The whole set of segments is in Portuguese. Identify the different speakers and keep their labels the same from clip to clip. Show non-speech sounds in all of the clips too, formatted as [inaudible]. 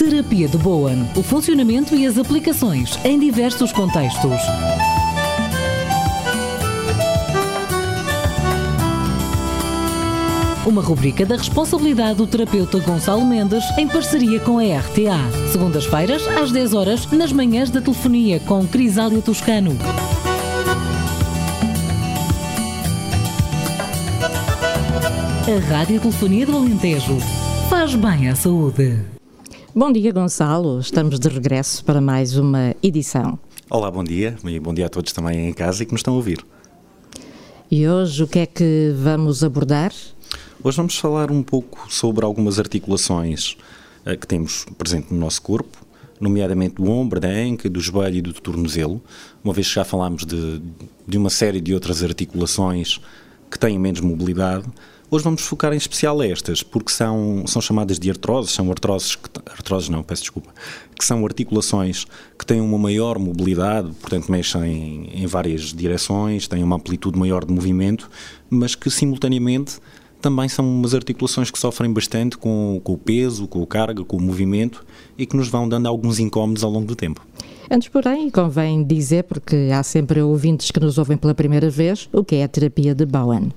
Speaker 1: Terapia de Bowen. O funcionamento e as aplicações em diversos contextos. Uma rubrica da responsabilidade do terapeuta Gonçalo Mendes em parceria com a RTA. Segundas-feiras, às 10 horas, nas manhãs da telefonia com Crisália Toscano. A Rádio Telefonia do Alentejo faz bem à saúde.
Speaker 2: Bom dia, Gonçalo. Estamos de regresso para mais uma edição.
Speaker 3: Olá, bom dia. E bom dia a todos também em casa e que nos estão a ouvir.
Speaker 2: E hoje o que é que vamos abordar?
Speaker 3: Hoje vamos falar um pouco sobre algumas articulações uh, que temos presente no nosso corpo, nomeadamente do ombro, da anca, do joelho e do tornozelo, uma vez que já falámos de, de uma série de outras articulações que têm menos mobilidade, Hoje vamos focar em especial estas, porque são, são chamadas de artroses, são artroses, que, artroses não, peço desculpa, que são articulações que têm uma maior mobilidade, portanto mexem em, em várias direções, têm uma amplitude maior de movimento, mas que simultaneamente também são umas articulações que sofrem bastante com, com o peso, com a carga, com o movimento e que nos vão dando alguns incómodos ao longo do tempo.
Speaker 2: Antes, porém, convém dizer, porque há sempre ouvintes que nos ouvem pela primeira vez, o que é a terapia de Bowen.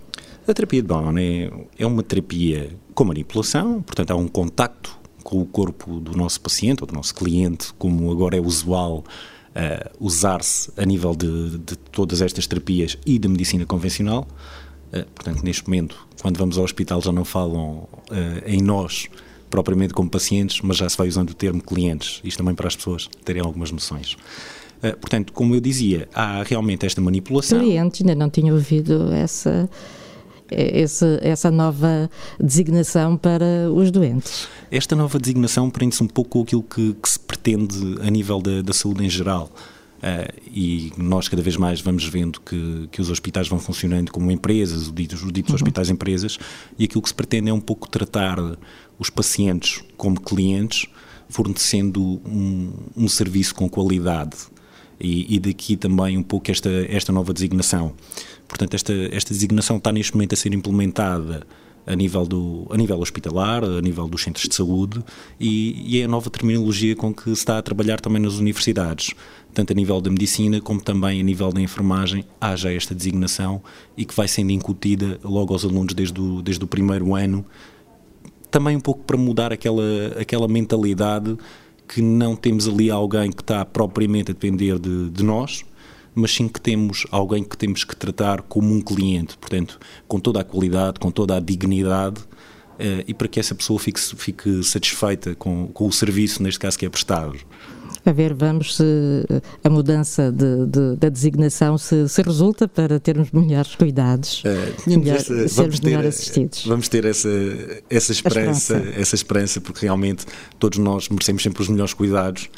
Speaker 3: A terapia de Bowen é, é uma terapia com manipulação, portanto há um contacto com o corpo do nosso paciente ou do nosso cliente, como agora é usual uh, usar-se a nível de, de, todas estas terapias e da medicina convencional. Uh, portanto, neste momento, quando vamos ao hospital, já não falam uh, em nós propriamente como pacientes, mas já se vai usando o termo clientes, isto também para as pessoas terem algumas noções. portanto, como eu dizia, há realmente esta manipulação.
Speaker 2: Clientes, ainda não tinha ouvido essa esse, essa nova designação para os doentes?
Speaker 3: Esta nova designação prende-se um pouco com aquilo que, que, se pretende a nível da, da saúde em geral. Uh, e nós cada vez mais vamos vendo que, que os hospitais vão funcionando como empresas, os ditos, os ditos uhum. hospitais empresas, e aquilo que se pretende é um pouco tratar os pacientes como clientes, fornecendo um, um serviço com qualidade. E, e, daqui também um pouco esta, esta nova designação. Portanto, esta, esta designação está neste momento a ser implementada a nível, do, a nível hospitalar, a nível dos centros de saúde e, e, é a nova terminologia com que se está a trabalhar também nas universidades, tanto a nível da medicina como também a nível da enfermagem, há já esta designação e que vai sendo incutida logo aos alunos desde o, desde o primeiro ano, também um pouco para mudar aquela, aquela mentalidade que não temos ali alguém que está propriamente a depender de, de nós, mas sim que temos alguém que temos que tratar como um cliente, portanto, com toda a qualidade, com toda a dignidade, uh, e para que essa pessoa fique, fique satisfeita com, com o serviço, neste caso, que é prestado.
Speaker 2: A ver, vamos se a mudança de, de, da designação se, se, resulta para termos melhores cuidados, uh, melhor, essa, sermos ter, melhor assistidos.
Speaker 3: Vamos ter essa, essa esperança, esperança, essa esperança, porque realmente todos nós merecemos sempre os melhores cuidados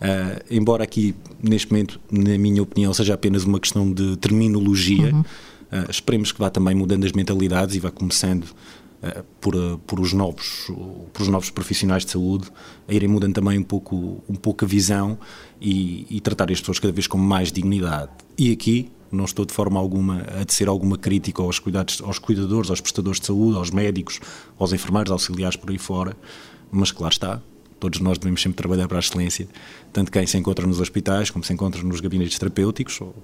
Speaker 3: Uh, embora aqui, neste momento, na minha opinião, seja apenas uma questão de terminologia, uhum. uh, esperemos que vá também mudando as mentalidades e vá começando uh, por, por, os novos, por os novos profissionais de saúde a irem mudando também um pouco, um pouco a visão e, e tratar as pessoas cada vez com mais dignidade. E aqui, não estou de forma alguma a tecer alguma crítica aos, cuidados, aos cuidadores, aos prestadores de saúde, aos médicos, aos enfermeiros, auxiliares por aí fora, mas claro está, todos nós devemos sempre trabalhar para a excelência, tanto quem se encontra nos hospitais, como se encontra nos gabinetes terapêuticos, ou,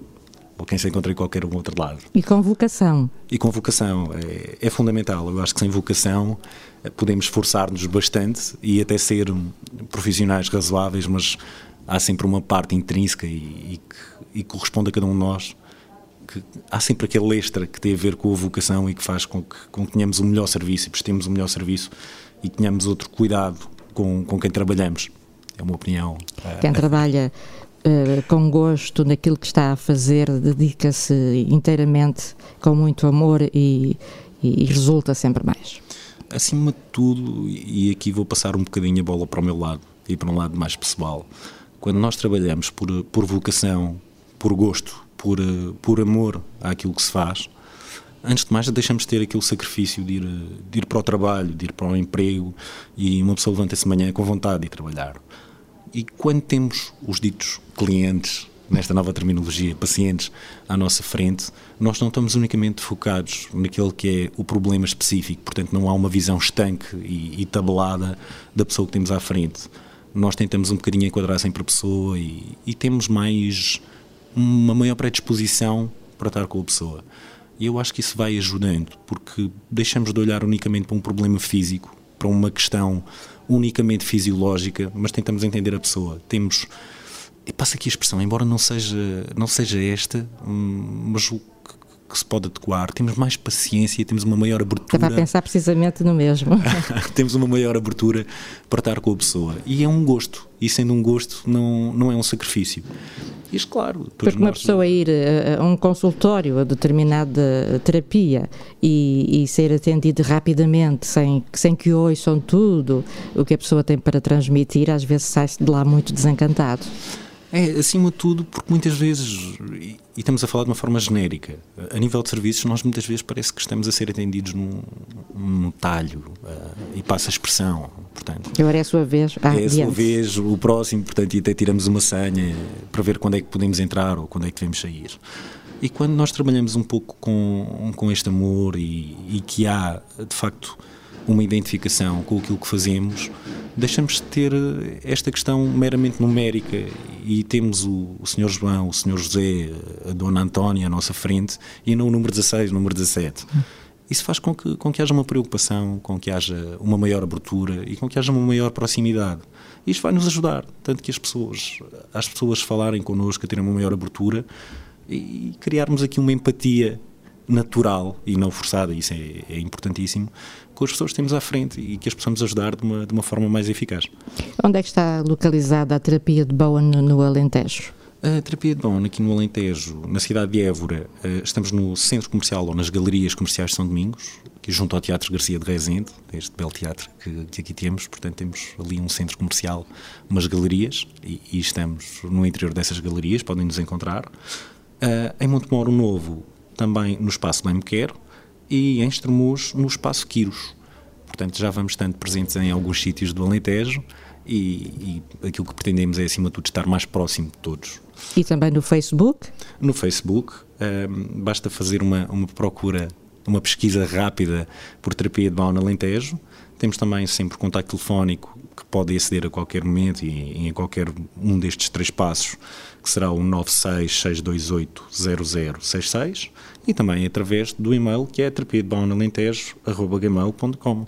Speaker 3: ou quem se encontra em qualquer outro lado.
Speaker 2: E com vocação.
Speaker 3: E com vocação, é, é fundamental. Eu acho que sem vocação eh, podemos esforçar-nos bastante e até ser profissionais razoáveis, mas há sempre uma parte intrínseca e, e, que, e corresponde a cada um de nós que há sempre aquele extra que tem a ver com a vocação e que faz com que, com que tenhamos o um melhor serviço e prestemos o um melhor serviço e tenhamos outro cuidado com, com quem trabalhamos. É uma opinião.
Speaker 2: Eh, quem trabalha uh, com gosto naquilo que está a fazer, dedica-se inteiramente com muito amor e, e, e resulta sempre mais.
Speaker 3: Acima de tudo, e aqui vou passar um bocadinho a bola para o meu lado e para um lado mais pessoal, quando nós trabalhamos por, por vocação, por gosto, por, por amor àquilo que se faz, antes de mais, deixamos de ter aquele sacrifício de ir, de ir para o trabalho, de ir para o emprego e uma pessoa levanta-se de manhã com vontade de trabalhar. E quando temos os ditos clientes, nesta nova terminologia, pacientes à nossa frente, nós não estamos unicamente focados naquele que é o problema específico, portanto, não há uma visão estanque e, e tabelada da pessoa que temos à frente nós tentamos um bocadinho enquadrar sempre a pessoa e, e temos mais uma maior predisposição para estar com a pessoa. E eu acho que isso vai ajudando, porque deixamos de olhar unicamente para um problema físico, para uma questão unicamente fisiológica, mas tentamos entender a pessoa. Temos e passa aqui a expressão, embora não seja, não seja esta, hum, mas o que se pode adequar, temos mais paciência, temos uma maior abertura.
Speaker 2: Estava a pensar precisamente no mesmo. [laughs]
Speaker 3: temos uma maior abertura para estar com a pessoa. E é um gosto. E sendo um gosto, não, não é um sacrifício. Isto, claro.
Speaker 2: Porque uma pessoa ir a um consultório a determinada terapia e, e ser atendida rapidamente, sem, sem que ouçam tudo o que a pessoa tem para transmitir, às vezes sai-se de lá muito desencantado.
Speaker 3: É, acima de tudo, porque muitas vezes, e, estamos a falar de uma forma genérica, a nível de serviços, nós muitas vezes parece que estamos a ser atendidos num, num talho uh, e passa a expressão. Portanto,
Speaker 2: Agora é a sua vez.
Speaker 3: Ah, é a sua vez, o próximo, portanto, e até tiramos uma senha para ver quando é que podemos entrar ou quando é que devemos sair. E quando nós trabalhamos um pouco com, com este amor e, e que há, de facto, uma identificação com aquilo que fazemos, deixamos de ter esta questão meramente numérica e temos o, o Sr. João, o Sr. José, a Dona Antónia à nossa frente e não o número 16, o número 17. Isso faz com que, com que haja uma preocupação, com que haja uma maior abertura e com que haja uma maior proximidade. Isto vai nos ajudar, tanto que as pessoas, as pessoas falarem connosco, a terem uma maior abertura e criarmos aqui uma empatia natural e não forçada, isso é, é, importantíssimo, com as pessoas que temos à frente e que as possamos ajudar de uma, de uma forma mais eficaz.
Speaker 2: Onde é que está localizada a terapia de Bowen no Alentejo?
Speaker 3: A terapia de Bowen aqui no Alentejo, na cidade de Évora, eh, estamos no centro comercial ou nas galerias comerciais de São Domingos, que junto ao Teatro Garcia de Rezende, este belo teatro que, que, aqui temos, portanto temos ali um centro comercial, umas galerias, e, e estamos no interior dessas galerias, podem nos encontrar. Uh, em Montemoro Novo também no espaço Bem Me Quero e em Estremoz no espaço Quiros. Portanto, já vamos estando presentes em alguns sítios do Alentejo e, e, aquilo que pretendemos é, acima de tudo, estar mais próximo de todos.
Speaker 2: E também no Facebook?
Speaker 3: No Facebook, um, basta fazer uma, uma procura, uma pesquisa rápida por terapia de Bau no Alentejo. Temos também sempre contacto telefónico que pode aceder a qualquer momento e, em qualquer um destes três passos que será o 966280066 e também através do e-mail que é terapiadebonalentejo.gmail.com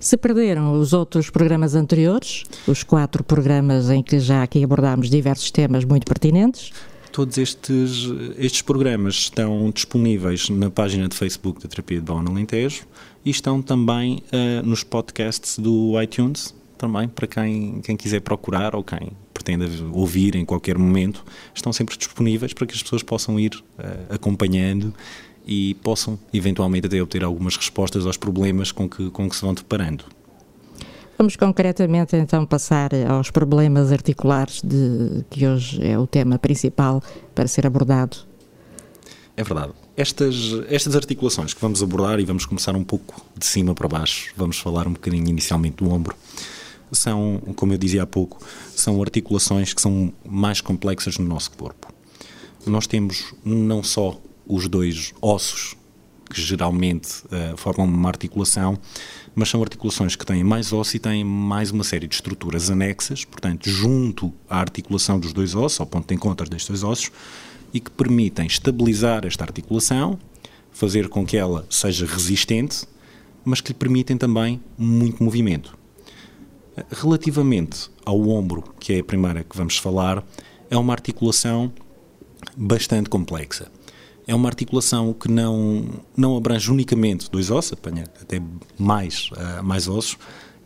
Speaker 2: se perderam os outros programas anteriores, os quatro programas em que já aqui abordámos diversos temas muito pertinentes,
Speaker 3: todos estes, estes programas estão disponíveis na página de Facebook da Terapia de Bom Alentejo e estão também uh, nos podcasts do iTunes, também para quem, quem quiser procurar ou quem pretenda ouvir em qualquer momento, estão sempre disponíveis para que as pessoas possam ir uh, acompanhando e possam eventualmente até obter algumas respostas aos problemas com que, com que se vão deparando.
Speaker 2: Vamos concretamente então passar aos problemas articulares de que hoje é o tema principal para ser abordado.
Speaker 3: É verdade. Estas, estas articulações que vamos abordar e vamos começar um pouco de cima para baixo, vamos falar um bocadinho inicialmente do ombro são, como eu dizia há pouco, são articulações que são mais complexas no nosso corpo. Nós temos não só os dois ossos, que geralmente uh, formam uma articulação, mas são articulações que têm mais osso e têm mais uma série de estruturas anexas, portanto, junto à articulação dos dois ossos, ao ponto de encontro destes dois ossos, e que permitem estabilizar esta articulação, fazer com que ela seja resistente, mas que lhe permitem também muito movimento. Relativamente ao ombro, que é a primeira que vamos falar, é uma articulação bastante complexa. É uma articulação que não, não abrange unicamente dois ossos, apanha até mais, uh, mais ossos,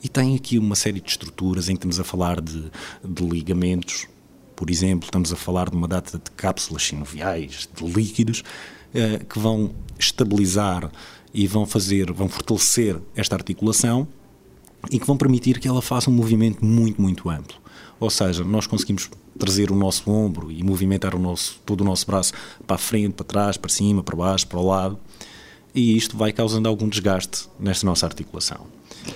Speaker 3: e tem aqui uma série de estruturas em que estamos a falar de, de ligamentos, por exemplo, estamos a falar de uma data de cápsulas sinoviais, de líquidos, uh, que vão estabilizar e vão fazer, vão fortalecer esta articulação e que vão permitir que ela faça um movimento muito, muito amplo. Ou seja, nós conseguimos trazer o nosso ombro e movimentar o nosso, todo o nosso braço para a frente, para trás, para cima, para baixo, para o lado, e isto vai causando algum desgaste nesta nossa articulação.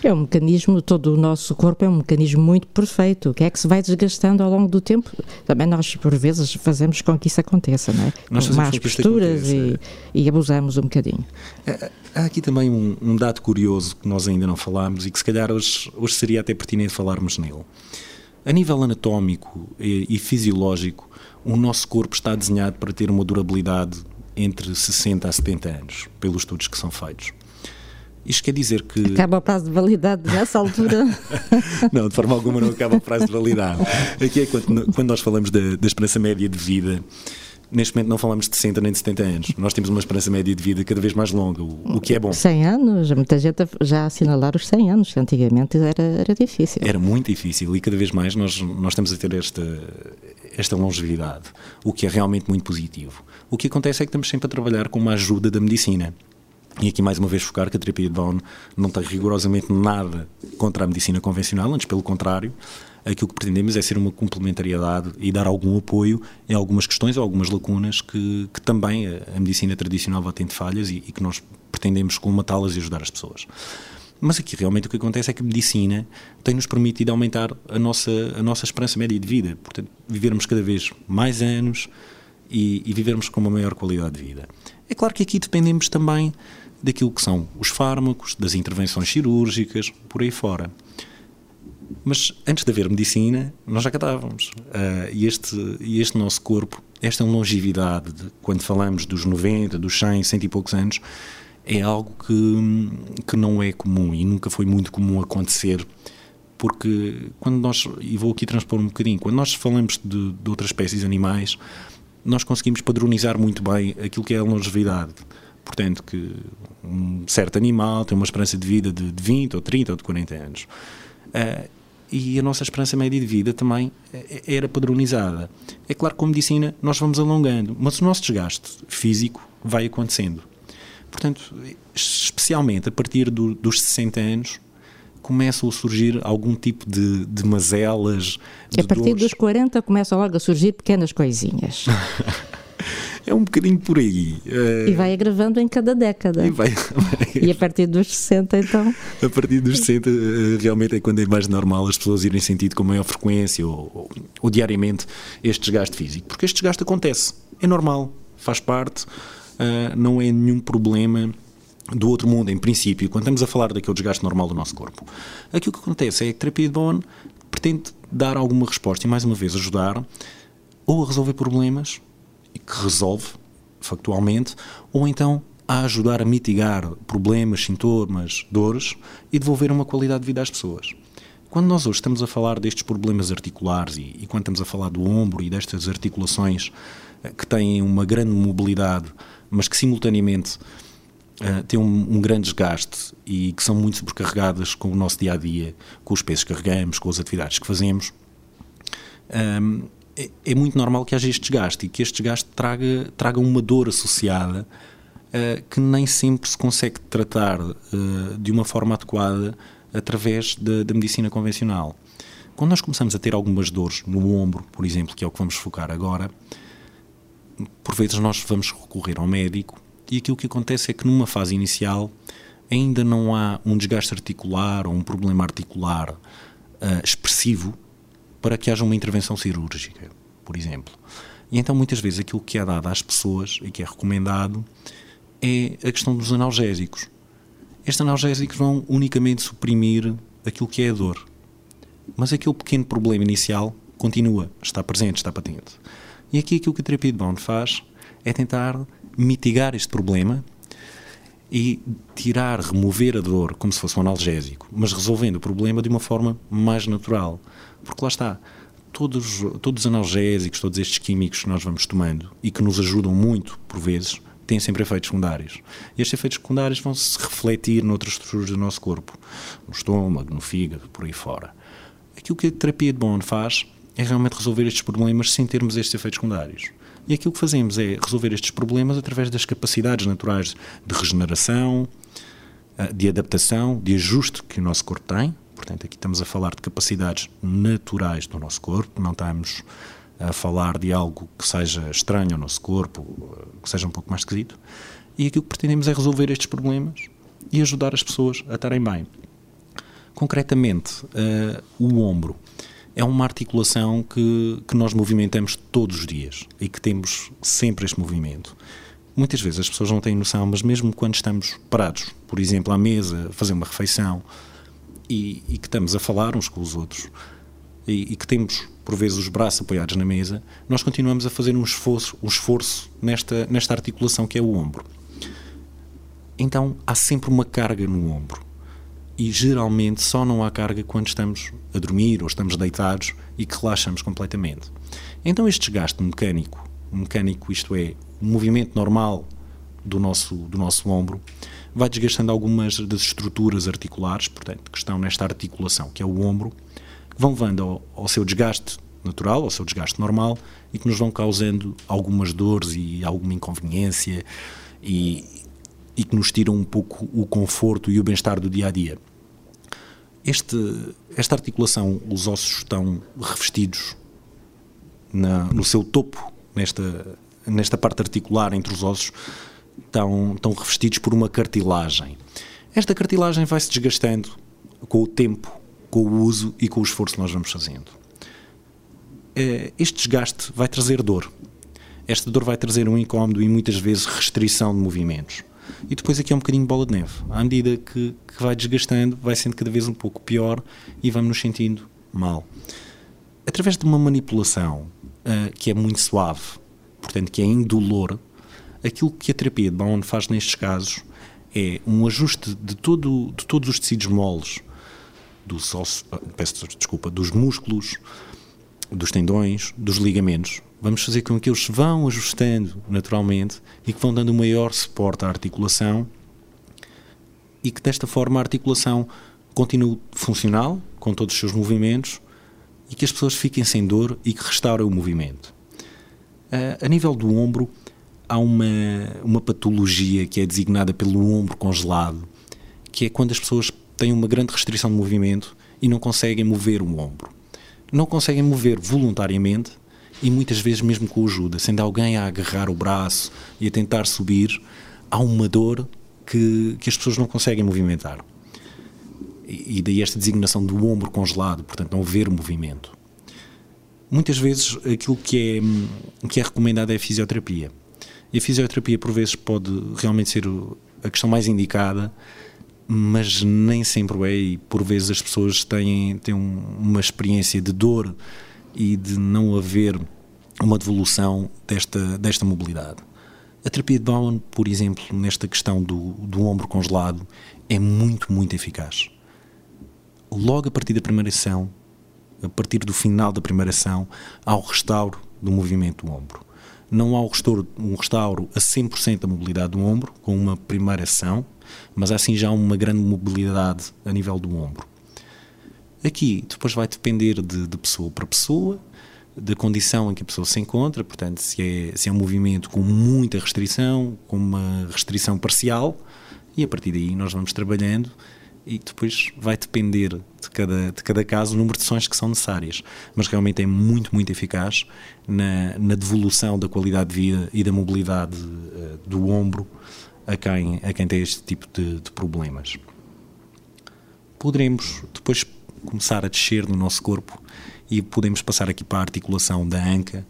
Speaker 2: É um mecanismo, todo o nosso corpo é um mecanismo muito perfeito, que é que se vai desgastando ao longo do tempo. Também nós, por vezes, fazemos com que isso aconteça, não é?
Speaker 3: Nós
Speaker 2: com más posturas e, e, abusamos um bocadinho.
Speaker 3: É, há aqui também um, um, dado curioso que nós ainda não falámos e que se calhar hoje, hoje seria até pertinente falarmos nele. A nível anatómico e, e fisiológico, o nosso corpo está desenhado para ter uma durabilidade entre 60 a 70 anos, pelos estudos que são feitos. Isto quer dizer que.
Speaker 2: Acaba o prazo de validade nessa altura? [laughs]
Speaker 3: não, de forma alguma não acaba o prazo de validade. Aqui é quando, quando nós falamos da, da esperança média de vida neste momento não falamos de 60 nem de 70 anos. Nós temos uma esperança média de vida cada vez mais longa, o, o que é bom.
Speaker 2: 100 anos, muita gente já assinalar os 100 anos, antigamente era, era difícil.
Speaker 3: Era muito difícil e cada vez mais nós, nós estamos a ter esta, esta longevidade, o que é realmente muito positivo. O que acontece é que estamos sempre a trabalhar com uma ajuda da medicina. E aqui mais uma vez focar que a terapia de Bone não tem rigorosamente nada contra a medicina convencional, antes pelo contrário, aquilo que pretendemos é ser uma complementariedade e dar algum apoio em algumas questões ou algumas lacunas que, que também a, a, medicina tradicional vai tendo falhas e, e que nós pretendemos colmatá-las e ajudar as pessoas. Mas aqui realmente o que acontece é que a medicina tem-nos permitido aumentar a nossa, a nossa esperança média de vida, portanto, vivermos cada vez mais anos e, e vivermos com uma maior qualidade de vida. É claro que aqui dependemos também daquilo que são os fármacos, das intervenções cirúrgicas, por aí fora. Mas antes de haver medicina, nós já cantávamos. Uh, e, este, e este nosso corpo, esta longevidade, de, quando falamos dos 90, dos 100, 100 e poucos anos, é algo que, que não é comum e nunca foi muito comum acontecer. Porque quando nós, e vou aqui transpor um bocadinho, quando nós falamos de, de outras espécies animais, nós conseguimos padronizar muito bem aquilo que é a longevidade. Portanto, que um certo animal tem uma esperança de vida de 20 ou 30 ou de 40 anos. Uh, e a nossa esperança média de vida também eh, era padronizada. É claro que com a medicina nós vamos alongando, mas o nosso desgaste físico vai acontecendo. Portanto, especialmente a partir do, dos 60 anos, começam a surgir algum tipo de, de mazelas.
Speaker 2: De a partir dores. dos 40 começam logo a surgir pequenas coisinhas. [laughs]
Speaker 3: É um bocadinho por aí.
Speaker 2: E vai agravando em cada década.
Speaker 3: E, vai, [laughs]
Speaker 2: e a partir dos 60, então?
Speaker 3: A partir dos 60, eh, realmente é quando é mais normal as pessoas irem sentindo com maior frequência ou, ou, ou diariamente este desgaste físico. Porque este desgaste acontece. É normal, faz parte, uh, não é nenhum problema do outro mundo, em princípio, quando estamos a falar daquele desgaste normal do nosso corpo. Aquilo que acontece é que a terapia de Bone pretende dar alguma resposta e, mais uma vez, ajudar ou a resolver problemas que resolve factualmente, ou então a ajudar a mitigar problemas, sintomas, dores e devolver uma qualidade de vida às pessoas. Quando nós hoje estamos a falar destes problemas articulares e, e quando estamos a falar do ombro e destas articulações eh, que têm uma grande mobilidade, mas que simultaneamente uh, têm um, um, grande desgaste e que são muito sobrecarregadas com o nosso dia a dia, com os pesos que carregamos, com as atividades que fazemos, um, ehm, é, é, muito normal que haja este desgaste e que este desgaste traga, traga uma dor associada uh, que nem sempre se consegue tratar uh, de uma forma adequada através da medicina convencional. Quando nós começamos a ter algumas dores no ombro, por exemplo, que é o que vamos focar agora, por vezes nós vamos recorrer ao médico e aquilo que acontece é que numa fase inicial ainda não há um desgaste articular ou um problema articular uh, expressivo para que haja uma intervenção cirúrgica, por exemplo. E então, muitas vezes, aquilo que é dado às pessoas e que é recomendado é a questão dos analgésicos. Estes analgésicos vão unicamente suprimir aquilo que é a dor. Mas aquele pequeno problema inicial continua, está presente, está patente. E aqui aquilo que a terapia de Bond faz é tentar mitigar este problema e tirar, remover a dor como se fosse um analgésico, mas resolvendo o problema de uma forma mais natural. Porque lá está, todos, todos os analgésicos, todos estes químicos que nós vamos tomando e que nos ajudam muito, por vezes, têm sempre efeitos secundários. E estes efeitos secundários vão se refletir noutras estruturas do nosso corpo, no estômago, no fígado, por aí fora. Aquilo que a terapia de Bond faz é realmente resolver estes problemas sem termos estes efeitos secundários. E aquilo que fazemos é resolver estes problemas através das capacidades naturais de regeneração, eh, de adaptação, de ajuste que o nosso corpo tem. Portanto, aqui estamos a falar de capacidades naturais do nosso corpo, não estamos a falar de algo que seja estranho ao nosso corpo, que seja um pouco mais esquisito. E aquilo que pretendemos é resolver estes problemas e ajudar as pessoas a estarem bem. Concretamente, uh, o ombro é uma articulação que, que nós movimentamos todos os dias e que temos sempre este movimento. Muitas vezes as pessoas não têm noção, mas mesmo quando estamos parados, por exemplo, à mesa, a fazer uma refeição e, e que estamos a falar uns com os outros, e, e, que temos, por vezes, os braços apoiados na mesa, nós continuamos a fazer um esforço, um esforço nesta, nesta articulação que é o ombro. Então há sempre uma carga no ombro. E geralmente só não há carga quando estamos a dormir ou estamos deitados e que relaxamos completamente. Então este desgaste mecânico, mecânico isto é, o movimento normal do nosso, do nosso ombro, vai desgastando algumas das estruturas articulares, portanto, que estão nesta articulação, que é o ombro, que vão levando ao, ao seu desgaste natural, ao seu desgaste normal e que nos vão causando algumas dores e alguma inconveniência e, e que nos tiram um pouco o conforto e o bem-estar do dia a dia. Este, esta articulação, os ossos estão revestidos na, no seu topo, nesta, nesta parte articular entre os ossos, estão, estão revestidos por uma cartilagem. Esta cartilagem vai se desgastando com o tempo, com o uso e com o esforço que nós vamos fazendo. Eh, este desgaste vai trazer dor. Esta dor vai trazer um incómodo e muitas vezes restrição de movimentos. E depois aqui é um bocadinho bola de neve. À medida que, que vai desgastando, vai sendo cada vez um pouco pior e vamos nos sentindo mal. Através de uma manipulação uh, que é muito suave, portanto que é indolor, aquilo que a terapia de Bowen faz nestes casos é um ajuste de, todo, de todos os tecidos moles, dos ossos, ah, peço desculpa, dos músculos, dos tendões, dos ligamentos. Vamos fazer com que eles vão ajustando naturalmente e que vão dando maior suporte à articulação e que desta forma a articulação continue funcional, com todos os seus movimentos e que as pessoas fiquem sem dor e que restaurem o movimento. A nível do ombro, há uma, uma patologia que é designada pelo ombro congelado, que é quando as pessoas têm uma grande restrição de movimento e não conseguem mover o ombro não conseguem mover voluntariamente e muitas vezes mesmo com ajuda, sendo alguém a agarrar o braço e a tentar subir, há uma dor que, que as pessoas não conseguem movimentar. E, e daí esta designação do ombro congelado, portanto, não haver movimento. Muitas vezes aquilo que é, que é recomendado é a fisioterapia. E a fisioterapia, por vezes, pode realmente ser a questão mais indicada mas nem sempre é, e por vezes as pessoas têm, têm uma experiência de dor e de não haver uma devolução desta, desta mobilidade. A terapia de Bowen, por exemplo, nesta questão do, do ombro congelado, é muito, muito eficaz. Logo a partir da primeira ação, a partir do final da primeira ação, há o restauro do movimento do ombro. Não há um restauro a 100% da mobilidade do ombro, com uma primeira ação, mas há assim já uma grande mobilidade a nível do ombro. Aqui depois vai depender de, de pessoa para pessoa, da condição em que a pessoa se encontra, portanto, se é, se é um movimento com muita restrição, com uma restrição parcial, e a partir daí nós vamos trabalhando e depois vai depender de cada, de cada caso o número de sessões que são necessárias. Mas realmente é muito, muito eficaz na, na devolução da qualidade de vida e da mobilidade uh, do ombro a quem, a quem tem este tipo de, de problemas. Poderemos depois começar a descer no nosso corpo e podemos passar aqui para a articulação da anca,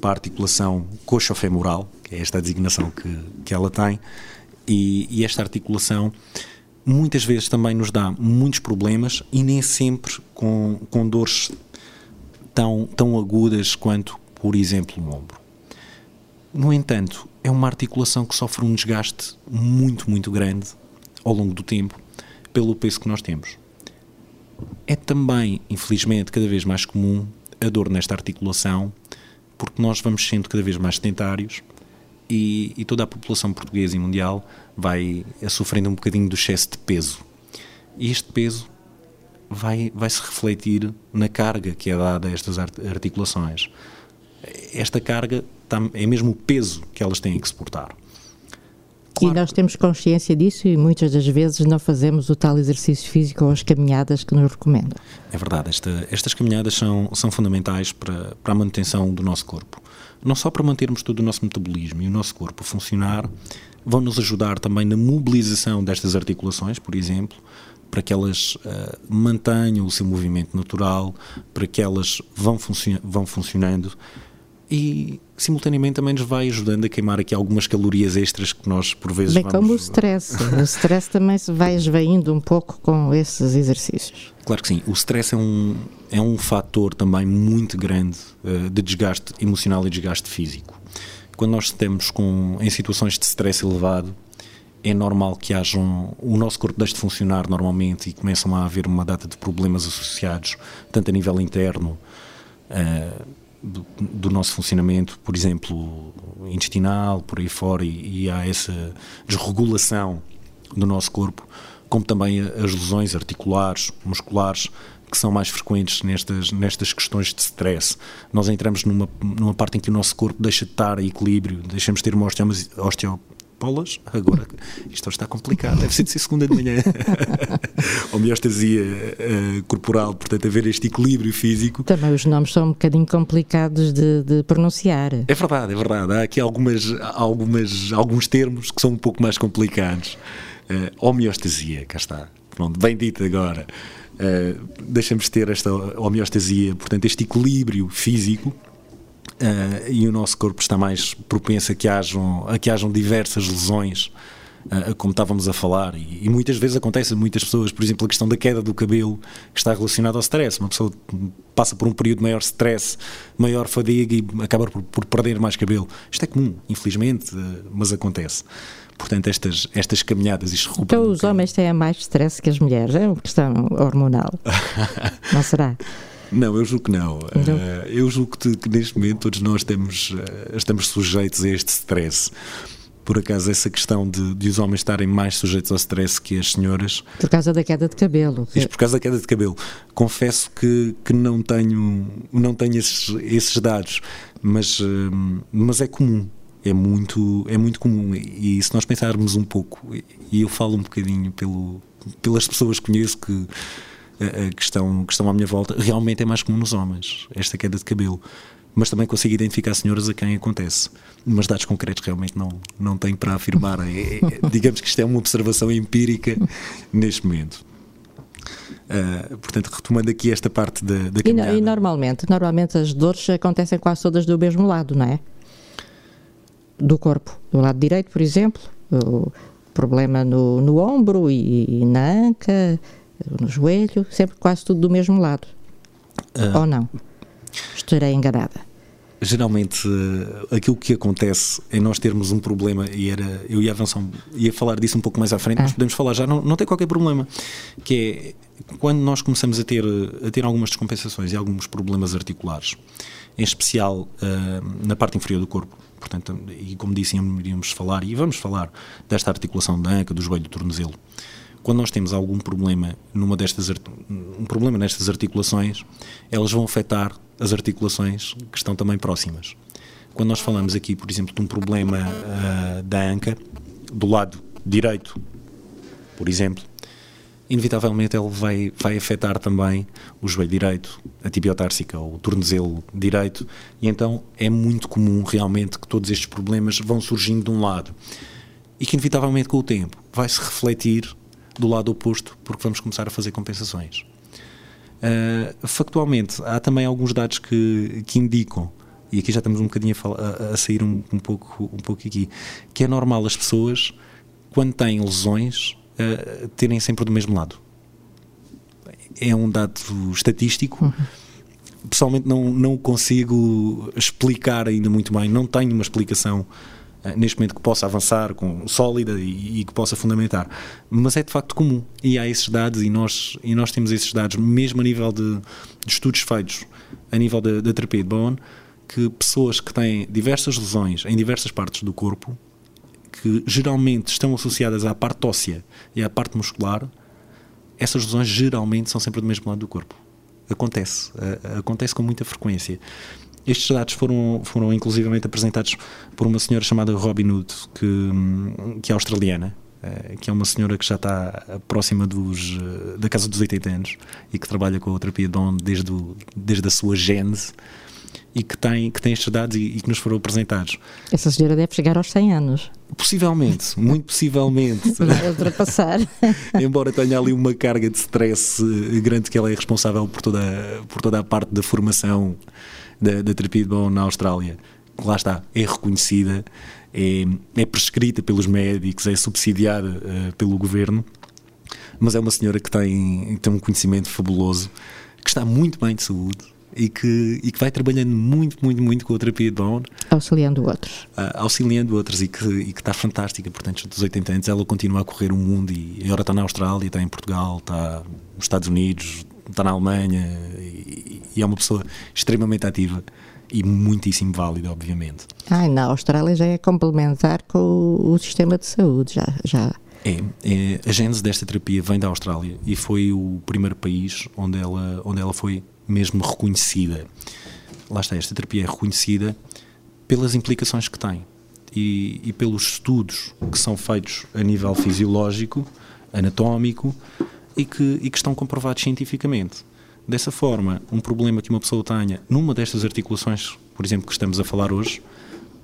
Speaker 3: para a articulação coxofemoral, que é esta designação que, que ela tem, e, e, esta articulação muitas vezes também nos dá muitos problemas e nem sempre com, com dores tão, tão agudas quanto, por exemplo, o ombro. No entanto, é uma articulação que sofre um desgaste muito, muito grande ao longo do tempo pelo peso que nós temos. É também, infelizmente, cada vez mais comum a dor nesta articulação, porque nós vamos sendo cada vez mais sedentários e, e toda a população portuguesa e mundial vai sofrendo um bocadinho do excesso de peso. E este peso vai, vai se refletir na carga que é dada a estas articulações. Esta carga é mesmo o peso que elas têm que suportar.
Speaker 2: Claro. E nós temos consciência disso e muitas das vezes não fazemos o tal exercício físico ou as caminhadas que nos recomendam.
Speaker 3: É verdade, esta, estas caminhadas são, são fundamentais para, para a manutenção do nosso corpo. Não só para mantermos todo o nosso metabolismo e o nosso corpo a funcionar, vão nos ajudar também na mobilização destas articulações, por exemplo, para que elas uh, mantenham o seu movimento natural, para que elas vão, vão funcionando. E simultaneamente também nos vai ajudando a queimar aqui algumas calorias extras que nós por vezes
Speaker 2: Bem
Speaker 3: vamos...
Speaker 2: como o stress. [laughs] o stress também se vai esvaindo um pouco com esses exercícios.
Speaker 3: Claro que sim. O stress é um, é um fator também muito grande uh, de desgaste emocional e desgaste físico. Quando nós estamos com, em situações de stress elevado, é normal que hajam. O nosso corpo deixe de funcionar normalmente e começam a haver uma data de problemas associados, tanto a nível interno. Uh, do, nosso funcionamento, por exemplo, intestinal, por aí fora, e, e há essa desregulação do nosso corpo, como também as lesões articulares, musculares, que são mais frequentes nestas, nestas questões de stress. Nós entramos numa, numa parte em que o nosso corpo deixa de estar em equilíbrio, deixamos de ter uma osteo, Polas, agora isto está complicado, deve ser de ser segunda de manhã. [laughs] Homeostasia uh, corporal, portanto, haver este equilíbrio físico.
Speaker 2: Também os nomes são um bocadinho complicados de, de pronunciar.
Speaker 3: É verdade, é verdade. Há aqui algumas, algumas, alguns termos que são um pouco mais complicados. Uh, homeostasia, cá está. Pronto, bem dito agora. Uh, deixamos ter esta homeostasia, portanto, este equilíbrio físico uh, e o nosso corpo está mais propenso a que hajam, a que hajam diversas lesões, uh, como estávamos a falar, e, e, muitas vezes acontece a muitas pessoas, por exemplo, a questão da queda do cabelo que está relacionada ao stress. Uma pessoa passa por um período de maior stress, maior fadiga e acaba por, por perder mais cabelo. Isto é comum, infelizmente, uh, mas acontece portanto, estas, estas caminhadas. Isto
Speaker 2: então, os homens têm mais stress que as mulheres, é uma questão hormonal. [laughs] não será?
Speaker 3: Não, eu julgo que não. não. Uh, eu julgo que, que, neste momento todos nós temos, uh, estamos sujeitos a este stress. Por acaso, essa questão de, de, os homens estarem mais sujeitos ao stress que as senhoras.
Speaker 2: Por causa da queda de cabelo.
Speaker 3: Isto por causa da queda de cabelo. Confesso que, que não tenho, não tenho esses, esses dados, mas, uh, mas é comum. É muito, é muito comum. E, e se nós pensarmos um pouco, e eu falo um bocadinho pelo, pelas pessoas que conheço que que estão, que estão à minha volta, realmente é mais comum nos homens, esta queda de cabelo. Mas também consigo identificar senhoras a quem acontece. Mas dados concretos realmente não, não tenho para afirmar. É, é, é digamos que isto é uma observação empírica neste momento. Uh, portanto, retomando aqui esta parte da, da
Speaker 2: caminhada. E, e, normalmente, normalmente as dores acontecem quase todas do mesmo lado, não é? Do corpo. Do lado direito, por exemplo, o problema no, no ombro e, e na anca, no joelho, sempre quase tudo do mesmo lado. Uh, Ou não? Estarei enganada.
Speaker 3: Geralmente, aquilo que acontece é nós termos um problema, e era, eu ia avançar, ia falar disso um pouco mais à frente, ah. mas podemos falar já, não, não tem qualquer problema, que é quando nós começamos a ter, a ter algumas descompensações e alguns problemas articulares, em especial uh, na parte inferior do corpo, portanto, e como disse, iríamos falar, e vamos falar desta articulação da anca, do joelho, do tornozelo, quando nós temos algum problema numa destas um problema nestas articulações, elas vão afetar as articulações que estão também próximas. Quando nós falamos aqui, por exemplo, de um problema uh, da anca, do lado direito, por exemplo, inevitavelmente ele vai, vai afetar também o joelho direito, a tibiotársica ou o tornozelo direito, e então é muito comum realmente que todos estes problemas vão surgindo de um lado e que inevitavelmente com o tempo vai se refletir do lado oposto, porque vamos começar a fazer compensações. Uh, factualmente, há também alguns dados que, que indicam, e aqui já estamos um bocadinho a, a, a sair um, um, pouco, um pouco aqui, que é normal as pessoas, quando têm lesões, uh, terem sempre do mesmo lado. É um dado estatístico. Uhum. Pessoalmente não, não consigo explicar ainda muito bem, não tenho uma explicação neste momento que possa avançar com sólida e, e, que possa fundamentar, mas é de facto comum. E há esses dados e nós e nós temos esses dados mesmo a nível de, de estudos feitos a nível da, da terapia de Bowen que pessoas que têm diversas lesões em diversas partes do corpo que geralmente estão associadas à parte óssea e à parte muscular essas lesões geralmente são sempre do mesmo lado do corpo. Acontece eh, acontece com muita frequência estes dados foram, foram inclusivamente apresentados por uma senhora chamada Robin Hood, que, que é australiana, eh, que é uma senhora que já está próxima dos, eh, da casa dos 80 anos e que trabalha com a terapia de ON desde, o, desde a sua gênese e que tem, que tem estes dados e, e, que nos foram apresentados.
Speaker 2: Essa senhora deve chegar aos 100 anos.
Speaker 3: Possivelmente, muito [laughs] possivelmente.
Speaker 2: Vai ultrapassar. [laughs]
Speaker 3: Embora tenha ali uma carga de stress eh, grande que ela é responsável por toda, por toda a parte da formação da, da terapia de bom na Austrália. Lá está, é reconhecida, é, é prescrita pelos médicos, é subsidiada uh, pelo governo, mas é uma senhora que tem, tem um conhecimento fabuloso, que está muito bem de saúde, e que, e que vai trabalhando muito, muito, muito com a terapia de Bone.
Speaker 2: Auxiliando outros.
Speaker 3: Uh, auxiliando outros e que, e que está fantástica. Portanto, dos 80 anos ela continua a correr o mundo e agora está na Austrália, está em Portugal, está nos Estados Unidos, está na Alemanha e, e é uma pessoa extremamente ativa e muitíssimo válida, obviamente.
Speaker 2: Ah, na Austrália já é complementar com o, o sistema de saúde, já. já.
Speaker 3: É, é, a gênese desta terapia vem da Austrália e foi o primeiro país onde ela, onde ela foi mesmo reconhecida. Lá está, esta terapia é reconhecida pelas implicações que tem e, e pelos estudos que são feitos a nível fisiológico, anatómico e que, e que estão comprovados cientificamente. Dessa forma, um problema que uma pessoa tenha numa destas articulações, por exemplo, que estamos a falar hoje,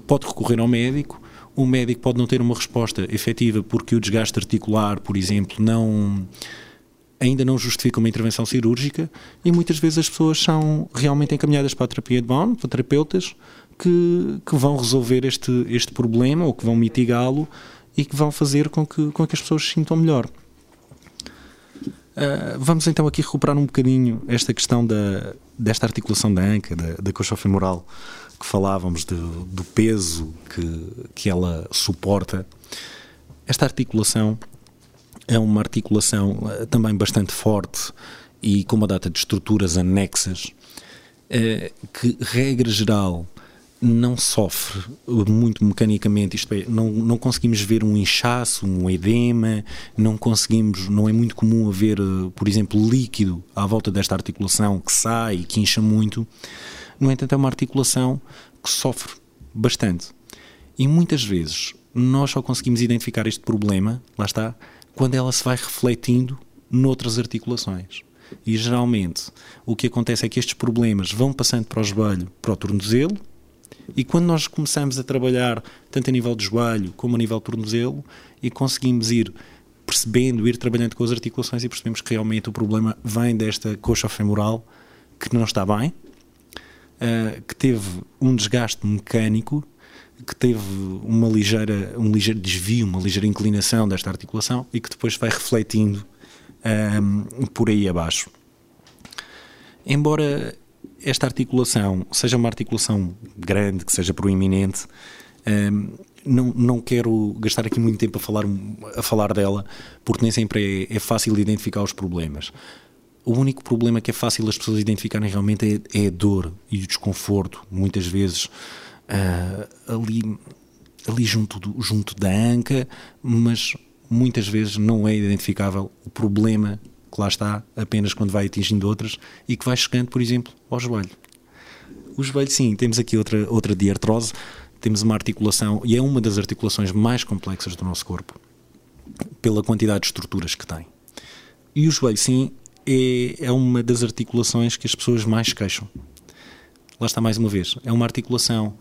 Speaker 3: pode recorrer ao médico. O médico pode não ter uma resposta efetiva porque o desgaste articular, por exemplo, não ainda não justifica uma intervenção cirúrgica e muitas vezes as pessoas são realmente encaminhadas para a terapia de Bond, para terapeutas que, que vão resolver este, este problema ou que vão mitigá-lo e que vão fazer com que, com que as pessoas se sintam melhor. Uh, vamos então aqui recuperar um bocadinho esta questão da, desta articulação da anca, da, da coxa femoral, que falávamos de, do peso que, que ela suporta. Esta articulação é uma articulação uh, também bastante forte e com uma data de estruturas anexas, uh, que, regra geral, não sofre muito mecanicamente, isto é, não, não conseguimos ver um inchaço, um edema, não conseguimos, não é muito comum haver, uh, por exemplo, líquido à volta desta articulação que sai e que incha muito. No entanto, é uma articulação que sofre bastante. E muitas vezes nós só conseguimos identificar este problema, lá está, quando ela se vai refletindo noutras articulações. E geralmente o que acontece é que estes problemas vão passando para o joelho, para o tornozelo, e quando nós começamos a trabalhar tanto a nível de joelho como a nível de tornozelo e conseguimos ir percebendo, ir trabalhando com as articulações e percebemos que realmente o problema vem desta coxa femoral que não está bem, uh, que teve um desgaste mecânico que teve uma ligeira, um ligeiro desvio, uma ligeira inclinação desta articulação e que depois vai refletindo um, por aí abaixo. Embora esta articulação seja uma articulação grande, que seja proeminente, um, não, não quero gastar aqui muito tempo a falar, a falar dela, porque nem sempre é, é fácil identificar os problemas. O único problema que é fácil as pessoas identificarem realmente é, é a dor e o desconforto, muitas vezes uh, ali, ali junto, do, junto da anca, mas muitas vezes não é identificável o problema que lá está apenas quando vai atingindo outras e que vai chegando, por exemplo, ao joelho. O joelho, sim, temos aqui outra, outra diartrose, temos uma articulação, e é uma das articulações mais complexas do nosso corpo, pela quantidade de estruturas que tem. E o joelho, sim, é, é uma das articulações que as pessoas mais queixam. Lá está mais uma vez, é uma articulação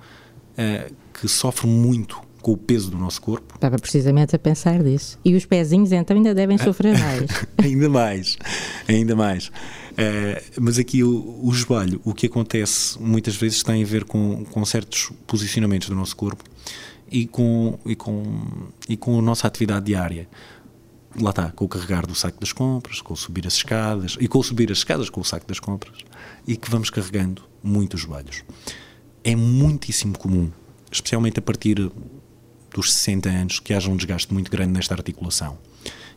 Speaker 3: uh, que sofre muito com o peso do nosso corpo.
Speaker 2: Estava precisamente a pensar disso. E os pezinhos então ainda devem [laughs] sofrer mais. [laughs]
Speaker 3: ainda mais, ainda mais. Uh, mas aqui o, o joelho, o que acontece muitas vezes tem a ver com, com certos posicionamentos do nosso corpo e com, e, com, e com a nossa atividade diária. Lá está, com o carregar do saco das compras, com o subir as escadas, e com o subir as escadas com o saco das compras, e que vamos carregando muito os joelhos. É muitíssimo comum, especialmente a partir dos 60 anos que haja um desgaste muito grande nesta articulação.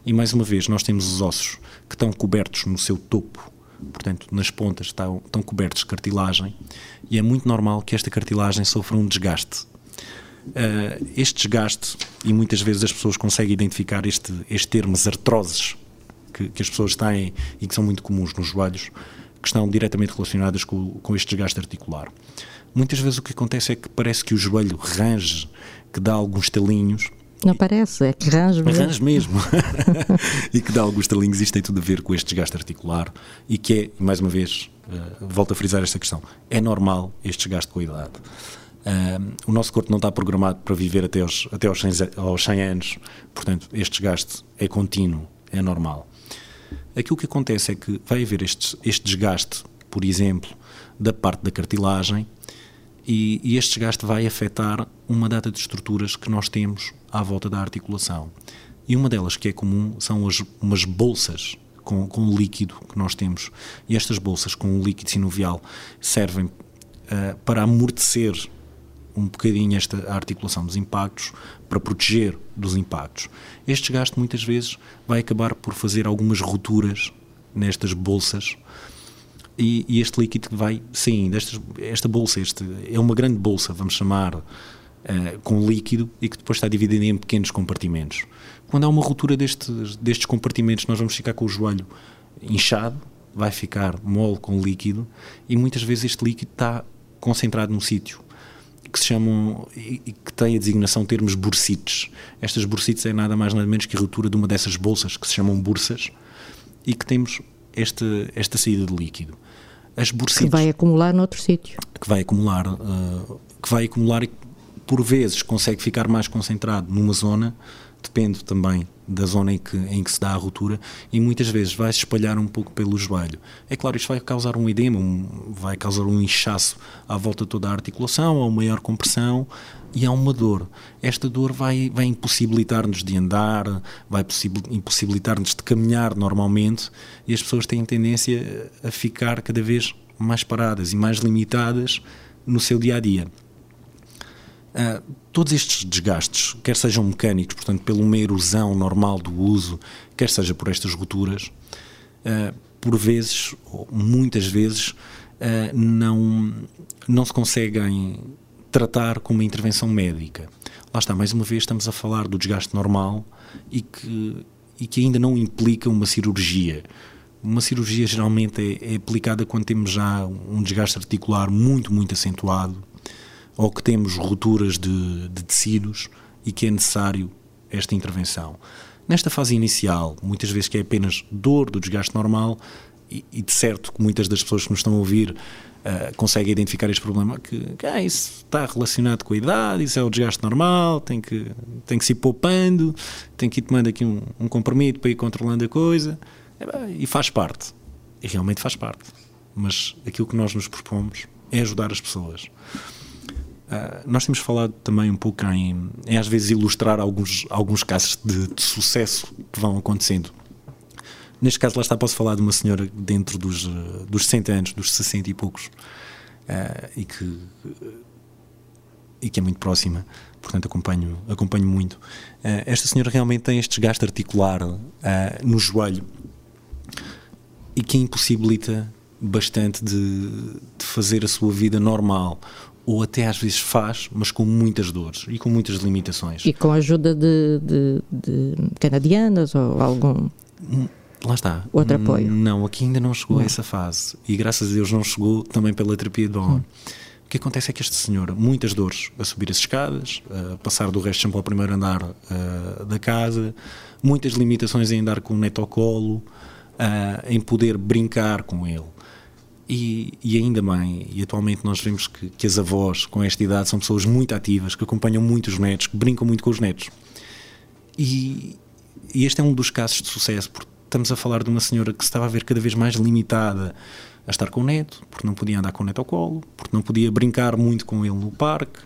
Speaker 3: E mais uma vez, nós temos os ossos que estão cobertos no seu topo, portanto, nas pontas estão, estão cobertos de cartilagem, e é muito normal que esta cartilagem sofra um desgaste. Uh, este desgaste, e muitas vezes as pessoas conseguem identificar este, este termo, artroses, que, que as pessoas têm e que são muito comuns nos joelhos, que estão diretamente relacionadas com, com este desgaste articular. Muitas vezes o que acontece é que parece que o joelho range, que dá alguns talinhos.
Speaker 2: Não parece, é que range mesmo.
Speaker 3: Range mesmo. [laughs] e que dá alguns talinhos. Isto tem tudo a ver com este desgaste articular e que é, mais uma vez, uh, volto a frisar esta questão, é normal este desgaste com a idade. Uh, o nosso corpo não está programado para viver até aos, até aos, 100, aos 100 anos, portanto, este desgaste é contínuo, é normal. Aquilo que acontece é que vai haver este, este desgaste, por exemplo, da parte da cartilagem, e, e este desgaste vai afetar uma data de estruturas que nós temos à volta da articulação. E uma delas que é comum são as, umas bolsas com, com líquido que nós temos. E estas bolsas com líquido sinovial servem uh, para amortecer um bocadinho esta articulação dos impactos para proteger dos impactos. Este desgaste muitas vezes vai acabar por fazer algumas rupturas nestas bolsas e, e este líquido vai saindo. Esta, esta bolsa este, é uma grande bolsa, vamos chamar, uh, com líquido e que depois está dividida em pequenos compartimentos. Quando há uma ruptura destes, destes compartimentos, nós vamos ficar com o joelho inchado, vai ficar mole com líquido e muitas vezes este líquido está concentrado num sítio que se chamam e que tem a designação de termos bursites. Estas bursites é nada mais nada menos que a ruptura de uma dessas bolsas que se chamam bursas e que temos esta, esta saída de líquido.
Speaker 2: As bursites, que vai acumular noutro sítio.
Speaker 3: Que vai acumular, uh, que vai acumular e por vezes consegue ficar mais concentrado numa zona depende também da zona em que, em que se dá a ruptura e muitas vezes vai se espalhar um pouco pelo joelho. É claro, isto vai causar um edema, um, vai causar um inchaço à volta de toda a articulação, uma maior compressão e há uma dor. Esta dor vai, vai impossibilitar-nos de andar, vai impossibilitar-nos de caminhar normalmente e as pessoas têm tendência a ficar cada vez mais paradas e mais limitadas no seu dia a dia. Uh, todos estes desgastes, quer sejam mecânicos, portanto, pela uma erosão normal do uso, quer seja por estas rupturas, uh, por vezes, ou muitas vezes, uh, não, não se conseguem tratar com uma intervenção médica. Lá está, mais uma vez, estamos a falar do desgaste normal e que, e que ainda não implica uma cirurgia. Uma cirurgia geralmente é, é aplicada quando temos já um desgaste articular muito, muito acentuado ou que temos rupturas de, de tecidos e que é necessário esta intervenção. Nesta fase inicial, muitas vezes que é apenas dor do desgaste normal, e, e de certo que muitas das pessoas que nos estão a ouvir uh, conseguem identificar este problema, que, que ah, isso está relacionado com a idade, isso é o desgaste normal, tem que, tem que se ir poupando, tem que ir tomando aqui um, um comprimido para ir controlando a coisa, e faz parte. E realmente faz parte. Mas aquilo que nós nos propomos é ajudar as pessoas. Uh, nós temos falado também um pouco em, em às vezes ilustrar alguns, alguns casos de, de, sucesso que vão acontecendo. Neste caso, lá está, posso falar de uma senhora dentro dos, dos 60 anos, dos 60 e poucos, uh, e, que, e que é muito próxima, portanto acompanho, acompanho muito. Uh, esta senhora realmente tem este desgaste articular no joelho e que impossibilita bastante de, de fazer a sua vida normal ou até às vezes faz, mas com muitas dores e com muitas limitações.
Speaker 2: E com a ajuda de, de, de canadianas ou algum.
Speaker 3: Hum, lá está.
Speaker 2: Outro apoio.
Speaker 3: Não, aqui ainda não chegou não. a essa fase. E graças a Deus não chegou também pela terapia de Bowen. Hum. O que acontece é que este senhor, muitas dores a subir as escadas, a passar do resto sempre ao primeiro andar uh, da casa, muitas limitações em andar com o neto ao colo, uh, em poder brincar com ele. E, e, ainda bem, e atualmente nós vemos que, que, as avós com esta idade são pessoas muito ativas, que acompanham muito os netos, que brincam muito com os netos. E, e este é um dos casos de sucesso, porque estamos a falar de uma senhora que se estava a ver cada vez mais limitada a estar com o neto, porque não podia andar com o neto ao colo, porque não podia brincar muito com ele no parque,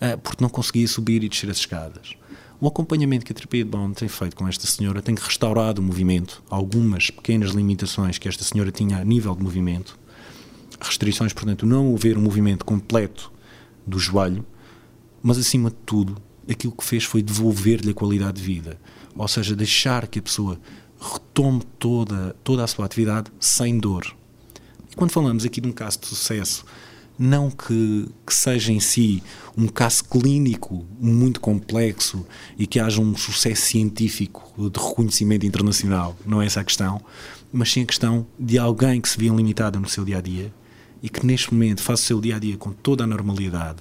Speaker 3: eh, porque não conseguia subir e descer as escadas. O acompanhamento que a terapia de tem feito com esta senhora tem restaurado o movimento, algumas pequenas limitações que esta senhora tinha a nível de movimento, restrições, portanto, não haver um movimento completo do joelho, mas acima de tudo, aquilo que fez foi devolver-lhe a qualidade de vida, ou seja, deixar que a pessoa retome toda, toda a sua atividade sem dor. E quando falamos aqui de um caso de sucesso, não que, que, seja em si um caso clínico muito complexo e que haja um sucesso científico de reconhecimento internacional, não é essa a questão, mas sim a questão de alguém que se via limitado no seu dia a dia e que neste momento faz o seu dia a dia com toda a normalidade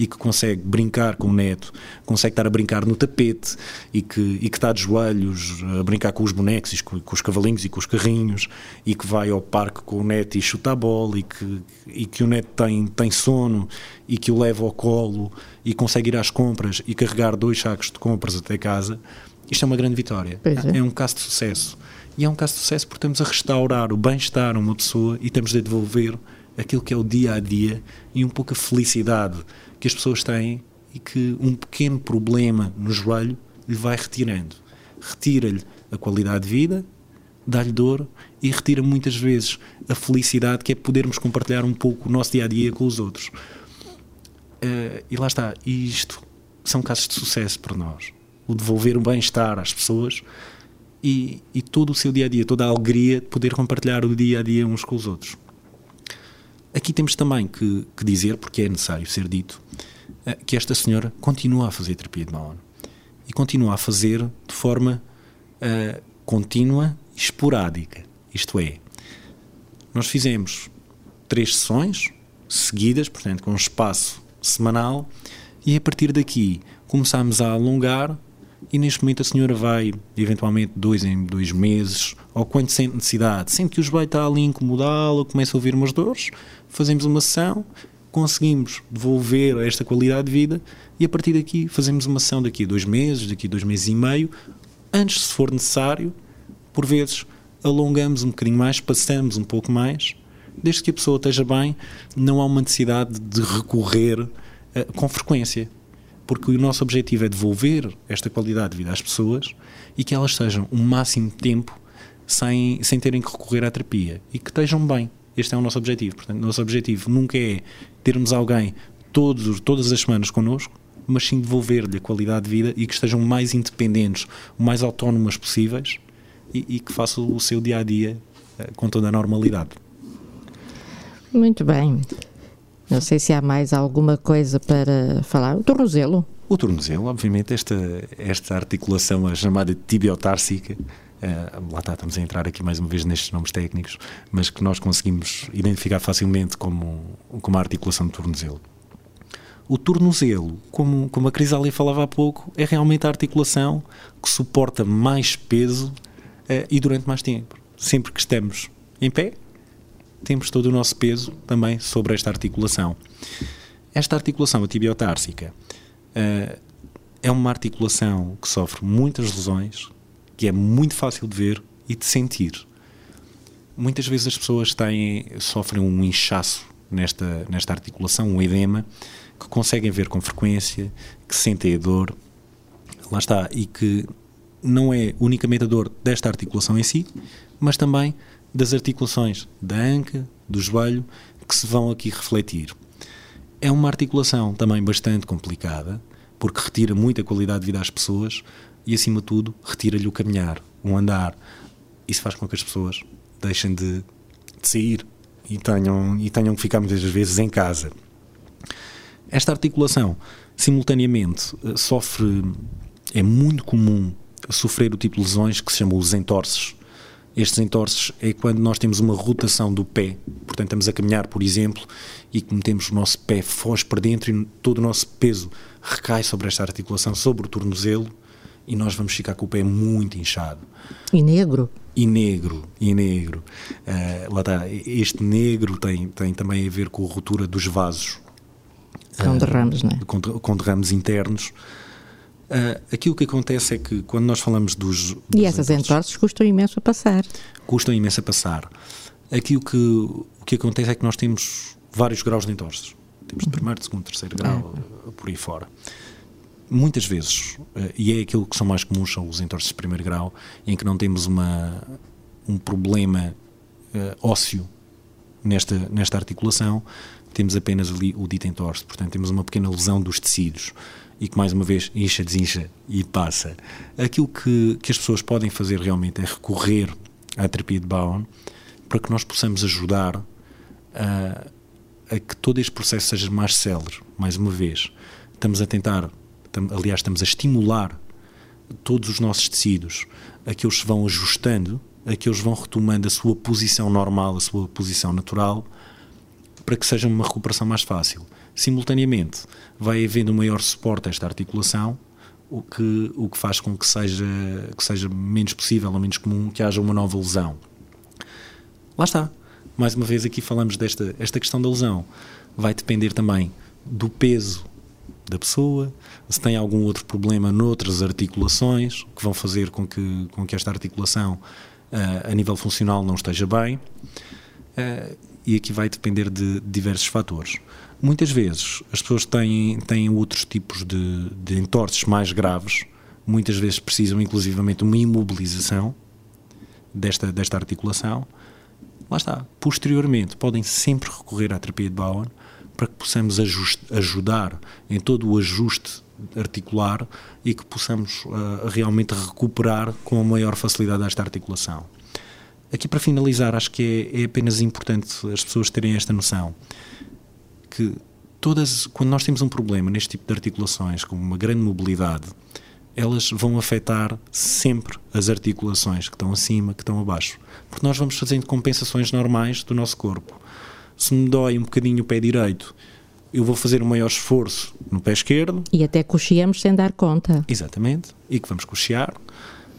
Speaker 3: e que consegue brincar com o neto, consegue estar a brincar no tapete e que, e que está de joelhos a brincar com os bonecos, e com, com os cavalinhos e com os carrinhos e que vai ao parque com o neto e chuta a bola e que, e que o neto tem, tem sono e que o leva ao colo e consegue ir às compras e carregar dois sacos de compras até casa, isto é uma grande vitória.
Speaker 2: É.
Speaker 3: é um caso de sucesso. E é um caso de sucesso porque estamos a restaurar o bem-estar a uma pessoa e estamos a devolver aquilo que é o dia a dia e um pouco a felicidade que as pessoas têm e que um pequeno problema no joelho lhe vai retirando. Retira-lhe a qualidade de vida, dá-lhe dor e retira muitas vezes a felicidade que é podermos compartilhar um pouco o nosso dia a dia com os outros. Uh, e lá está, e isto são casos de sucesso para nós. O devolver o bem-estar às pessoas e, e todo o seu dia a dia, toda a alegria de poder compartilhar o dia a dia uns com os outros. Aqui temos também que, que dizer, porque é necessário ser dito, que esta senhora continua a fazer terapia de Mahon e continua a fazer de forma uh, contínua e esporádica. Isto é, nós fizemos três sessões seguidas, portanto, com um espaço semanal, e a partir daqui começámos a alongar e neste momento a senhora vai, eventualmente, dois em dois meses, ou quando sente necessidade, sente que o joelho está ali incomodá-la, começa a ouvir umas dores, fazemos uma sessão, conseguimos devolver esta qualidade de vida e a partir daqui fazemos uma sessão daqui a dois meses, daqui a dois meses e meio, antes, se for necessário, por vezes alongamos um bocadinho mais, passamos um pouco mais, desde que a pessoa esteja bem, não há uma necessidade de recorrer uh, com frequência porque o nosso objetivo é devolver esta qualidade de vida às pessoas e que elas estejam o máximo de tempo sem, sem terem que recorrer à terapia e que estejam bem. Este é o nosso objetivo. Portanto, o nosso objetivo nunca é termos alguém todos, todas as semanas connosco, mas sim devolver-lhe a qualidade de vida e que estejam mais independentes, o mais autónomas possíveis e, e que façam o seu dia a dia com toda a normalidade.
Speaker 2: Muito bem. Não sei se há mais alguma coisa para falar. O tornozelo.
Speaker 3: O tornozelo, obviamente, esta, esta articulação, a chamada tibiotársica, uh, lá está, estamos a entrar aqui mais uma vez nestes nomes técnicos, mas que nós conseguimos identificar facilmente como, como a articulação do tornozelo. O tornozelo, como, como a Crisália falava há pouco, é realmente a articulação que suporta mais peso uh, e durante mais tempo. Sempre que estamos em pé, temos todo o nosso peso também sobre esta articulação. Esta articulação, a tibiotársica, uh, é uma articulação que sofre muitas lesões, que é muito fácil de ver e de sentir. Muitas vezes as pessoas têm, sofrem um inchaço nesta, nesta articulação, um edema, que conseguem ver com frequência, que sentem a dor, lá está, e que não é unicamente a dor desta articulação em si, mas também das articulações da anca, do joelho, que se vão aqui refletir. É uma articulação também bastante complicada, porque retira muita qualidade de vida às pessoas e, acima de tudo, retira-lhe o caminhar, o andar. Isso faz com que as pessoas deixem de, de sair e tenham, e tenham que ficar muitas vezes em casa. Esta articulação, simultaneamente, eh, sofre, é muito comum sofrer o tipo de lesões que se chamam os entorces, estes entorces é quando nós temos uma rotação do pé, portanto estamos a caminhar, por exemplo, e que metemos o nosso pé foge para dentro e todo o nosso peso recai sobre esta articulação, sobre o tornozelo, e nós vamos ficar com o pé muito inchado.
Speaker 2: E negro?
Speaker 3: E negro, e negro. Uh, lá está, este negro tem, tem também a ver com a ruptura dos vasos.
Speaker 2: Com derrames, não é?
Speaker 3: Com, com derrames internos. Uh, aquilo que acontece é que quando nós falamos dos. dos
Speaker 2: e essas entorses custam imenso a passar.
Speaker 3: Custam imenso a passar. Aquilo que, o que acontece é que nós temos vários graus de entorses. Temos de primeiro, segundo, terceiro grau, é. por aí fora. Muitas vezes, uh, e é aquilo que são mais comuns, são os entorses de primeiro grau, em que não temos uma, um problema uh, ósseo nesta, nesta articulação, temos apenas ali o dito entorse. Portanto, temos uma pequena lesão dos tecidos e que mais uma vez incha, desincha e passa. Aquilo que, que as pessoas podem fazer realmente é recorrer à terapia de Bowen para que nós possamos ajudar a, a que todo este processo seja mais célere. Mais uma vez, estamos a tentar, aliás, estamos a estimular todos os nossos tecidos a que eles se vão ajustando, a que eles vão retomando a sua posição normal, a sua posição natural para que seja uma recuperação mais fácil. Simultaneamente, vai havendo um maior suporte a esta articulação, o que, o que faz com que seja, que seja menos possível ou menos comum que haja uma nova lesão. Lá está. Mais uma vez aqui falamos desta esta questão da lesão. Vai depender também do peso da pessoa, se tem algum outro problema noutras articulações que vão fazer com que, com que esta articulação uh, a nível funcional não esteja bem. Uh, e aqui vai depender de diversos fatores. Muitas vezes as pessoas têm, têm outros tipos de, de entorses mais graves, muitas vezes precisam inclusivamente uma imobilização desta, desta articulação. Lá está. Posteriormente, podem sempre recorrer à terapia de Bowen para que possamos ajuste, ajudar em todo o ajuste articular e que possamos uh, realmente recuperar com a maior facilidade esta articulação. Aqui para finalizar, acho que é, é apenas importante as pessoas terem esta noção que todas, quando nós temos um problema neste tipo de articulações, com uma grande mobilidade, elas vão afetar sempre as articulações que estão acima, que estão abaixo. Porque nós vamos fazendo compensações normais do nosso corpo se me dói um bocadinho o pé direito, eu vou fazer um maior esforço no pé esquerdo.
Speaker 2: E até cocheamos sem dar conta.
Speaker 3: Exatamente, e que vamos cochear.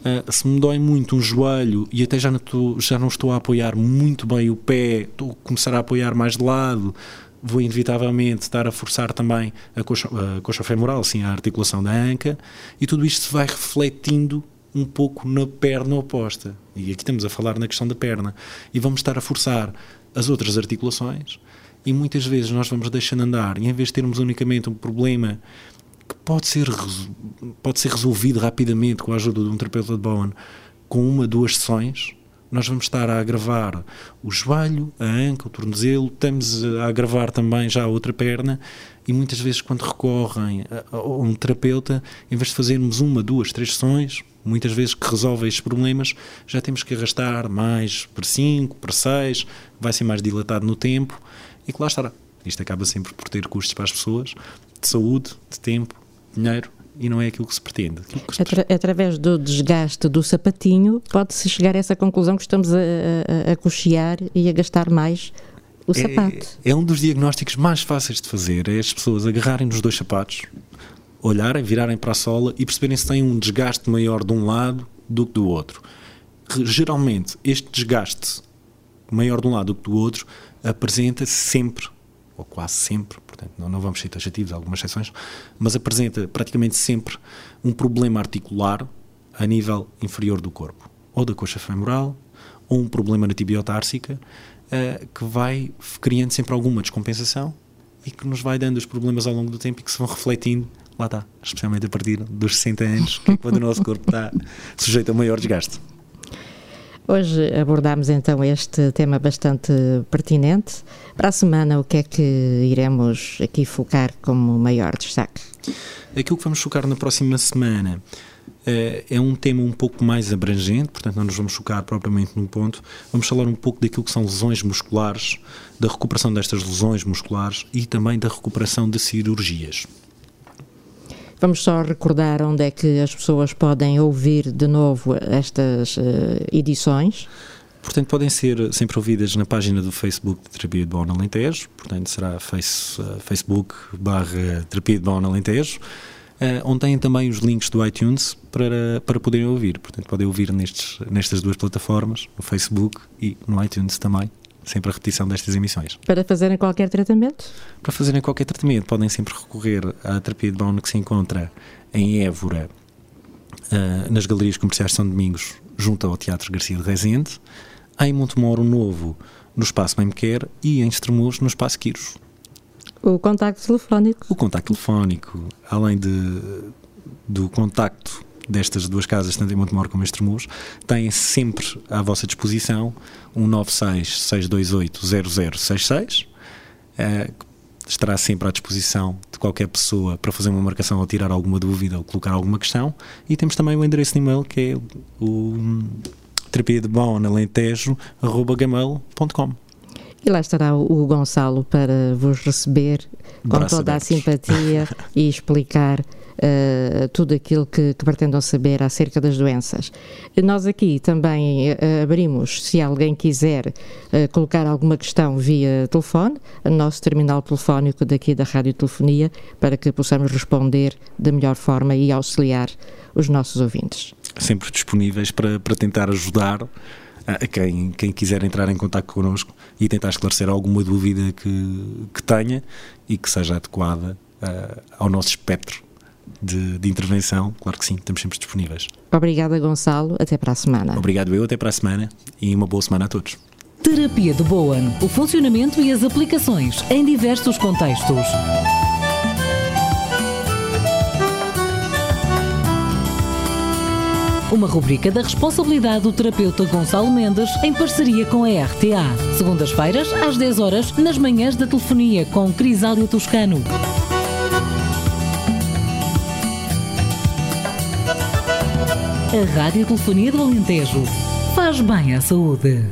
Speaker 3: Uh, se me dói muito um joelho e até já não, estou, já não estou a apoiar muito bem o pé, estou a começar a apoiar mais de lado, vou inevitavelmente estar a forçar também a coxa, a coxa femoral, assim, a articulação da anca, e tudo isto se vai refletindo um pouco na perna oposta. E aqui estamos a falar na questão da perna. E vamos estar a forçar as outras articulações e muitas vezes nós vamos deixando andar e em vez de termos unicamente um problema que pode ser, pode ser resolvido rapidamente com a ajuda de um terapeuta de Bowen com uma, duas sessões, nós vamos estar a agravar o joelho, a anca, o tornozelo, estamos a agravar também já a outra perna e muitas vezes quando recorrem a, um terapeuta, em vez de fazermos uma, duas, três sessões, muitas vezes que resolve estes problemas, já temos que arrastar mais para 5, para 6, vai ser mais dilatado no tempo e que lá estará. Isto acaba sempre por ter custos para as pessoas, de saúde, de tempo, dinheiro, e não é aquilo que se pretende. Que se
Speaker 2: Atra através do desgaste do sapatinho, pode-se chegar a essa conclusão que estamos a, a, a cochear e a gastar mais o é, sapato.
Speaker 3: É um dos diagnósticos mais fáceis de fazer, é as pessoas agarrarem nos dois sapatos, olharem, virarem para a sola e perceberem se têm um desgaste maior de um lado do que do outro. Geralmente, este desgaste maior de um lado do que do outro apresenta sempre, ou quase sempre, portanto, não, não vamos ser taxativos, algumas exceções, mas apresenta praticamente sempre um problema articular a nível inferior do corpo, ou da coxa femoral, ou um problema na tibiotársica, uh, que vai criando sempre alguma descompensação e que nos vai dando os problemas ao longo do tempo e que se vão refletindo lá está, especialmente a partir dos 60 anos, que é quando o nosso corpo está sujeito a maior desgaste.
Speaker 2: Hoje abordámos então este tema bastante pertinente. Para a semana, o que é que iremos aqui focar como maior destaque?
Speaker 3: Aquilo que vamos focar na próxima semana uh, é um tema um pouco mais abrangente, portanto, não nos vamos focar propriamente num ponto. Vamos falar um pouco daquilo que são lesões musculares, da recuperação destas lesões musculares e também da recuperação de cirurgias.
Speaker 2: Vamos só recordar onde é que as pessoas podem ouvir de novo estas uh, edições.
Speaker 3: Portanto, podem ser sempre ouvidas na página do Facebook de Terapia de Bom Alentejo, portanto será face, uh, Facebook barra Terapia de Bom Alentejo, uh, onde têm também os links do iTunes para, para poderem ouvir. Portanto, podem ouvir nestes, nestas duas plataformas, no Facebook e no iTunes também sempre a repetição destas emissões.
Speaker 2: Para fazerem qualquer tratamento?
Speaker 3: Para fazerem qualquer tratamento, podem sempre recorrer à terapia de Bono que se encontra em Évora, uh, nas Galerias Comerciais de São Domingos, junto ao Teatro Garcia de Rezende, em Montemoro Novo, no Espaço Bem Quer e em Estremoz, no Espaço Quiros.
Speaker 2: O contacto telefónico?
Speaker 3: O contacto telefónico, além de, do contacto destas duas casas, tanto em Montemor como em Estremoz, têm sempre à vossa disposição um 96-628-0066, uh, estará sempre à disposição de qualquer pessoa para fazer uma marcação ou tirar alguma dúvida ou colocar alguma questão. E temos também o endereço de e-mail que é o terapia de bom alentejo.gmail.com
Speaker 2: e lá estará o Gonçalo para vos receber com Braço toda abertos. a simpatia [laughs] e explicar uh, tudo aquilo que, que, pretendam saber acerca das doenças. Nós aqui também uh, abrimos, se alguém quiser uh, colocar alguma questão via telefone, o nosso terminal telefónico daqui da Rádio Telefonia, para que possamos responder da melhor forma e auxiliar os nossos ouvintes.
Speaker 3: Sempre disponíveis para, para tentar ajudar a quem, quem quiser entrar em contato connosco e tentar esclarecer alguma dúvida que, que tenha e que seja adequada uh, ao nosso espectro de, de, intervenção. Claro que sim, estamos sempre disponíveis.
Speaker 2: Obrigada, Gonçalo. Até para a semana.
Speaker 3: Obrigado, eu. Até para a semana e uma boa semana a todos.
Speaker 1: Terapia de Bowen. O funcionamento e as aplicações em diversos contextos. Uma rubrica da responsabilidade do terapeuta Gonçalo Mendes em parceria com a RTA. Segundas-feiras, às 10 horas, nas manhãs da telefonia com Crisália Toscano. A Rádio Telefonia do Alentejo faz bem à saúde.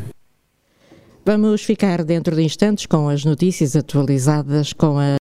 Speaker 2: Vamos ficar dentro de instantes com as notícias atualizadas com a